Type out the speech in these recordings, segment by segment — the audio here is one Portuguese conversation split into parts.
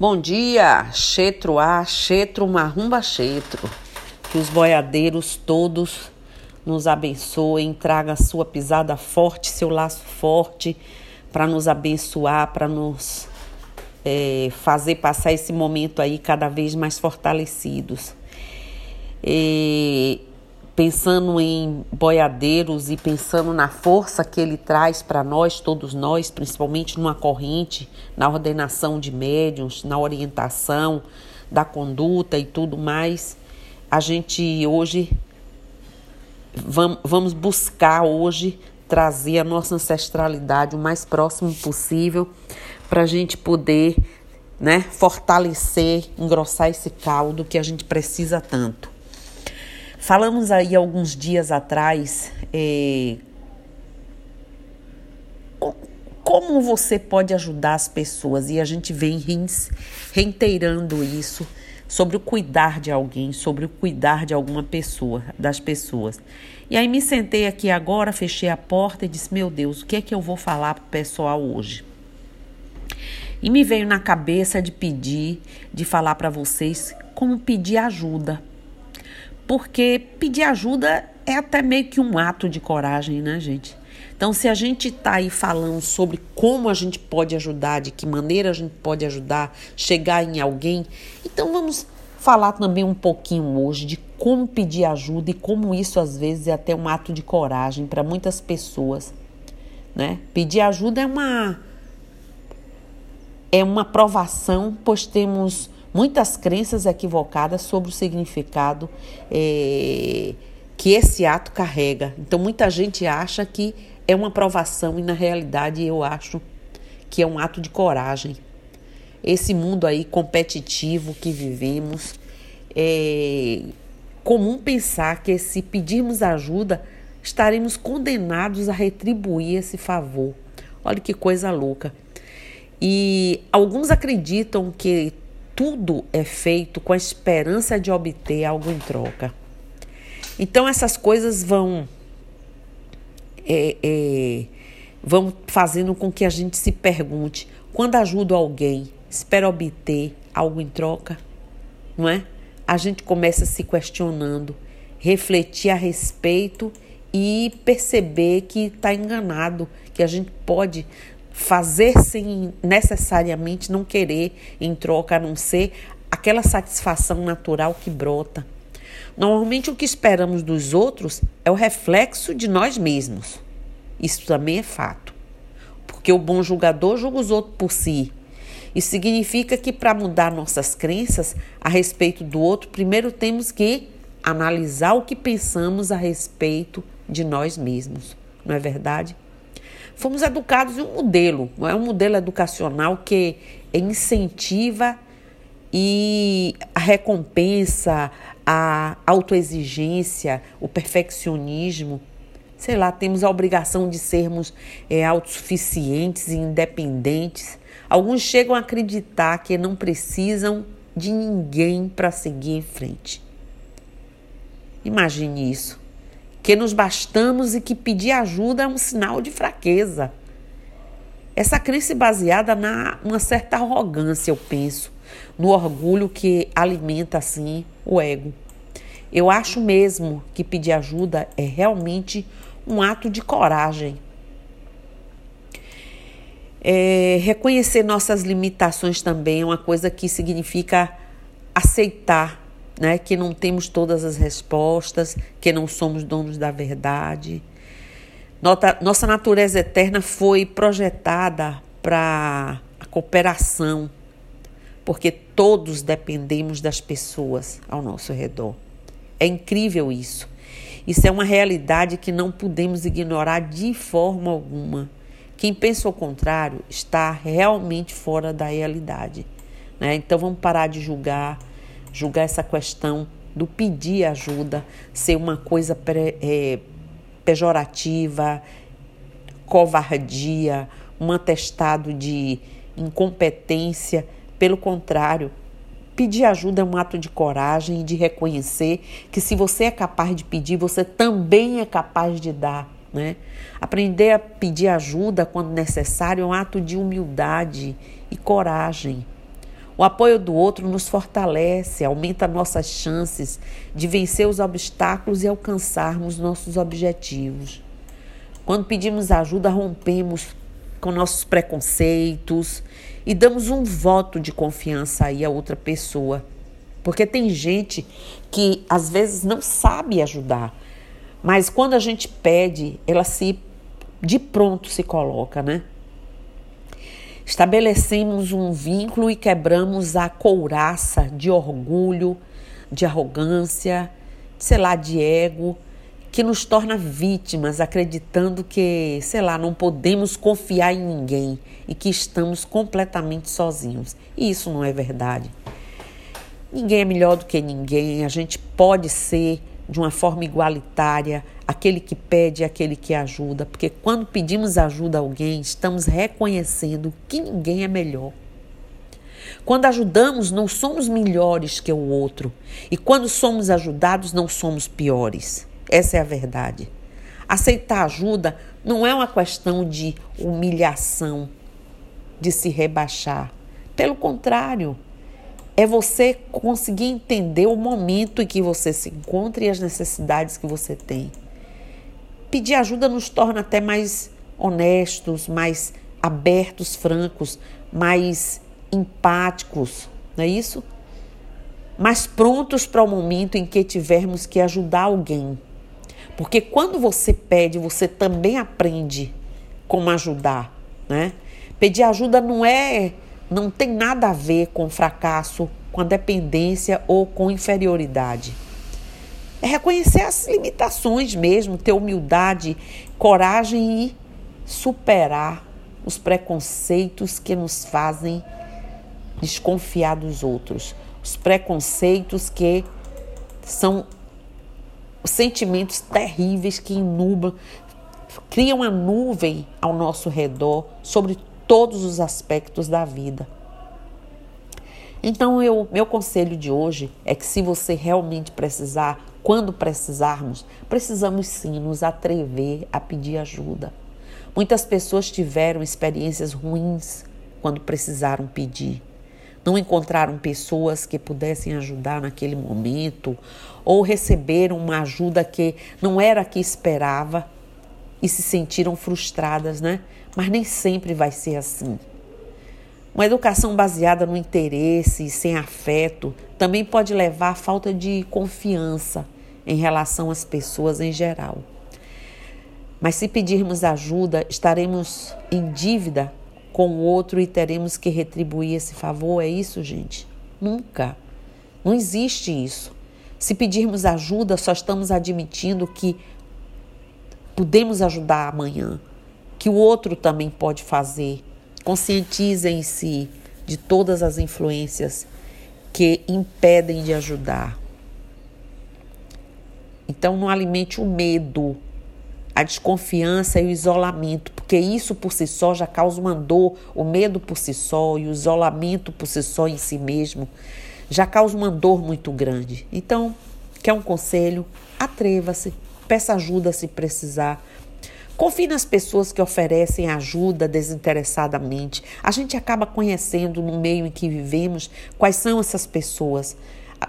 Bom dia, Chetro A, Chetro Marrumba Chetro. Que os boiadeiros todos nos abençoem, traga sua pisada forte, seu laço forte, para nos abençoar, para nos é, fazer passar esse momento aí cada vez mais fortalecidos. E, pensando em boiadeiros e pensando na força que ele traz para nós, todos nós, principalmente numa corrente, na ordenação de médiums, na orientação da conduta e tudo mais, a gente hoje vamos buscar hoje trazer a nossa ancestralidade o mais próximo possível para a gente poder né, fortalecer, engrossar esse caldo que a gente precisa tanto. Falamos aí alguns dias atrás é, como você pode ajudar as pessoas e a gente vem reiterando isso sobre o cuidar de alguém, sobre o cuidar de alguma pessoa, das pessoas. E aí me sentei aqui agora, fechei a porta e disse: Meu Deus, o que é que eu vou falar para o pessoal hoje? E me veio na cabeça de pedir, de falar para vocês como pedir ajuda porque pedir ajuda é até meio que um ato de coragem, né, gente? Então, se a gente está aí falando sobre como a gente pode ajudar, de que maneira a gente pode ajudar, chegar em alguém, então vamos falar também um pouquinho hoje de como pedir ajuda e como isso às vezes é até um ato de coragem para muitas pessoas, né? Pedir ajuda é uma é uma provação, pois temos muitas crenças equivocadas sobre o significado é, que esse ato carrega. Então, muita gente acha que é uma provação e, na realidade, eu acho que é um ato de coragem. Esse mundo aí competitivo que vivemos, é comum pensar que se pedirmos ajuda, estaremos condenados a retribuir esse favor. Olha que coisa louca. E alguns acreditam que tudo é feito com a esperança de obter algo em troca. Então essas coisas vão é, é, vão fazendo com que a gente se pergunte: quando ajudo alguém, espero obter algo em troca, não é? A gente começa se questionando, refletir a respeito e perceber que está enganado, que a gente pode fazer sem necessariamente não querer em troca, a não ser aquela satisfação natural que brota. Normalmente o que esperamos dos outros é o reflexo de nós mesmos. Isso também é fato. Porque o bom julgador julga os outros por si. Isso significa que para mudar nossas crenças a respeito do outro, primeiro temos que analisar o que pensamos a respeito de nós mesmos. Não é verdade? Fomos educados em um modelo, é um modelo educacional que incentiva e a recompensa, a autoexigência, o perfeccionismo. Sei lá, temos a obrigação de sermos é, autossuficientes e independentes. Alguns chegam a acreditar que não precisam de ninguém para seguir em frente. Imagine isso que nos bastamos e que pedir ajuda é um sinal de fraqueza. Essa crença é baseada na uma certa arrogância, eu penso, no orgulho que alimenta assim o ego. Eu acho mesmo que pedir ajuda é realmente um ato de coragem. É, reconhecer nossas limitações também é uma coisa que significa aceitar né, que não temos todas as respostas, que não somos donos da verdade. Nossa, nossa natureza eterna foi projetada para a cooperação, porque todos dependemos das pessoas ao nosso redor. É incrível isso. Isso é uma realidade que não podemos ignorar de forma alguma. Quem pensa o contrário está realmente fora da realidade. Né? Então vamos parar de julgar, julgar essa questão do pedir ajuda ser uma coisa é, pejorativa, covardia, um atestado de incompetência. Pelo contrário, pedir ajuda é um ato de coragem e de reconhecer que se você é capaz de pedir, você também é capaz de dar. Né? Aprender a pedir ajuda quando necessário é um ato de humildade e coragem. O apoio do outro nos fortalece, aumenta nossas chances de vencer os obstáculos e alcançarmos nossos objetivos. Quando pedimos ajuda, rompemos com nossos preconceitos e damos um voto de confiança aí a outra pessoa. Porque tem gente que às vezes não sabe ajudar, mas quando a gente pede, ela se de pronto se coloca, né? Estabelecemos um vínculo e quebramos a couraça de orgulho, de arrogância, sei lá, de ego, que nos torna vítimas, acreditando que, sei lá, não podemos confiar em ninguém e que estamos completamente sozinhos. E isso não é verdade. Ninguém é melhor do que ninguém, a gente pode ser de uma forma igualitária, aquele que pede, aquele que ajuda, porque quando pedimos ajuda a alguém, estamos reconhecendo que ninguém é melhor. Quando ajudamos, não somos melhores que o outro, e quando somos ajudados, não somos piores. Essa é a verdade. Aceitar ajuda não é uma questão de humilhação, de se rebaixar. Pelo contrário, é você conseguir entender o momento em que você se encontra e as necessidades que você tem. Pedir ajuda nos torna até mais honestos, mais abertos, francos, mais empáticos, não é isso? Mais prontos para o momento em que tivermos que ajudar alguém. Porque quando você pede, você também aprende como ajudar, né? Pedir ajuda não é não tem nada a ver com fracasso, com a dependência ou com inferioridade. É reconhecer as limitações mesmo, ter humildade, coragem e superar os preconceitos que nos fazem desconfiar dos outros. Os preconceitos que são sentimentos terríveis que inublam, criam uma nuvem ao nosso redor sobre todos os aspectos da vida. Então, eu, meu conselho de hoje é que se você realmente precisar, quando precisarmos, precisamos sim nos atrever a pedir ajuda. Muitas pessoas tiveram experiências ruins quando precisaram pedir. Não encontraram pessoas que pudessem ajudar naquele momento ou receberam uma ajuda que não era a que esperava e se sentiram frustradas, né? Mas nem sempre vai ser assim. Uma educação baseada no interesse e sem afeto também pode levar à falta de confiança em relação às pessoas em geral. Mas se pedirmos ajuda, estaremos em dívida com o outro e teremos que retribuir esse favor. É isso, gente? Nunca. Não existe isso. Se pedirmos ajuda, só estamos admitindo que podemos ajudar amanhã, que o outro também pode fazer. Conscientizem-se de todas as influências que impedem de ajudar. Então, não alimente o medo, a desconfiança e o isolamento, porque isso por si só já causa uma dor. O medo por si só e o isolamento por si só em si mesmo já causa uma dor muito grande. Então, quer um conselho? Atreva-se, peça ajuda se precisar. Confie nas pessoas que oferecem ajuda desinteressadamente. A gente acaba conhecendo no meio em que vivemos quais são essas pessoas.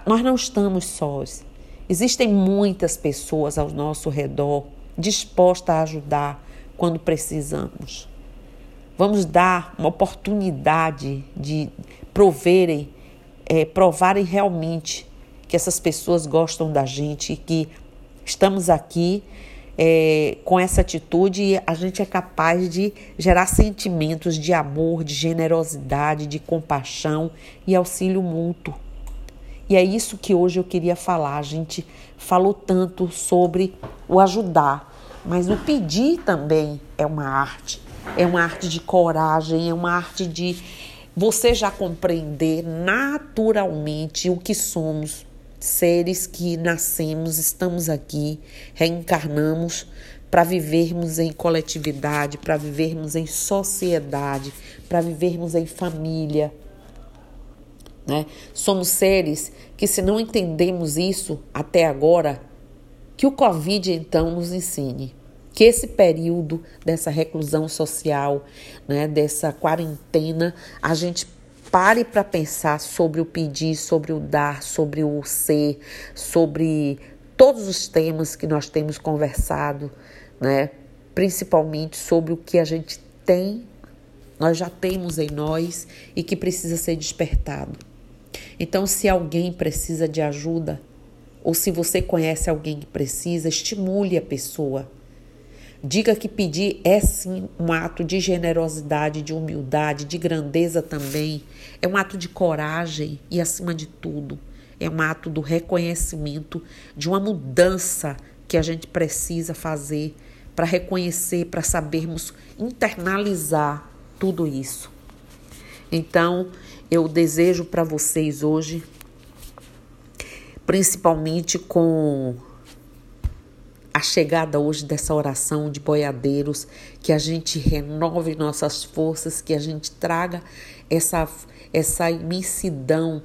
Nós não estamos sós. Existem muitas pessoas ao nosso redor dispostas a ajudar quando precisamos. Vamos dar uma oportunidade de proverem, é, provarem realmente que essas pessoas gostam da gente e que Estamos aqui é, com essa atitude, a gente é capaz de gerar sentimentos de amor, de generosidade, de compaixão e auxílio mútuo. E é isso que hoje eu queria falar. A gente falou tanto sobre o ajudar, mas o pedir também é uma arte. É uma arte de coragem, é uma arte de você já compreender naturalmente o que somos seres que nascemos, estamos aqui, reencarnamos para vivermos em coletividade, para vivermos em sociedade, para vivermos em família. Né? Somos seres que, se não entendemos isso até agora, que o Covid então nos ensine. Que esse período dessa reclusão social, né, dessa quarentena, a gente pare para pensar sobre o pedir, sobre o dar, sobre o ser, sobre todos os temas que nós temos conversado, né? Principalmente sobre o que a gente tem, nós já temos em nós e que precisa ser despertado. Então, se alguém precisa de ajuda, ou se você conhece alguém que precisa, estimule a pessoa. Diga que pedir é sim um ato de generosidade, de humildade, de grandeza também. É um ato de coragem e, acima de tudo, é um ato do reconhecimento de uma mudança que a gente precisa fazer para reconhecer, para sabermos internalizar tudo isso. Então, eu desejo para vocês hoje, principalmente com chegada hoje dessa oração de boiadeiros, que a gente renove nossas forças, que a gente traga essa, essa imensidão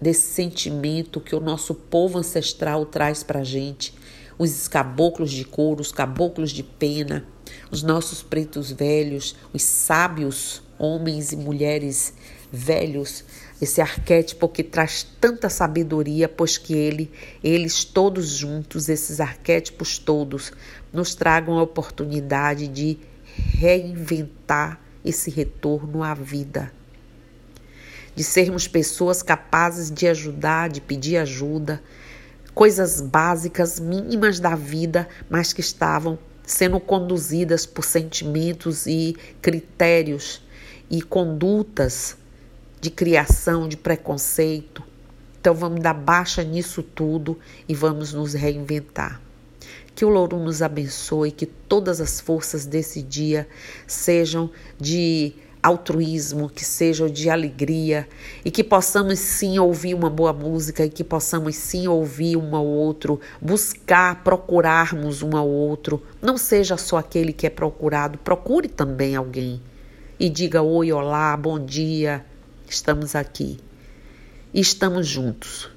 desse sentimento que o nosso povo ancestral traz para a gente. Os caboclos de couro, os caboclos de pena, os nossos pretos velhos, os sábios homens e mulheres velhos, esse arquétipo que traz tanta sabedoria, pois que ele, eles todos juntos, esses arquétipos todos, nos tragam a oportunidade de reinventar esse retorno à vida. De sermos pessoas capazes de ajudar, de pedir ajuda, coisas básicas, mínimas da vida, mas que estavam sendo conduzidas por sentimentos e critérios e condutas de criação, de preconceito. Então vamos dar baixa nisso tudo e vamos nos reinventar. Que o Louro nos abençoe, que todas as forças desse dia sejam de altruísmo, que sejam de alegria e que possamos sim ouvir uma boa música e que possamos sim ouvir um ao outro, buscar, procurarmos um ao outro. Não seja só aquele que é procurado, procure também alguém e diga oi, olá, bom dia, estamos aqui. Estamos juntos.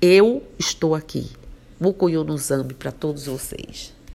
Eu estou aqui. Mukuyo no Zambi para todos vocês.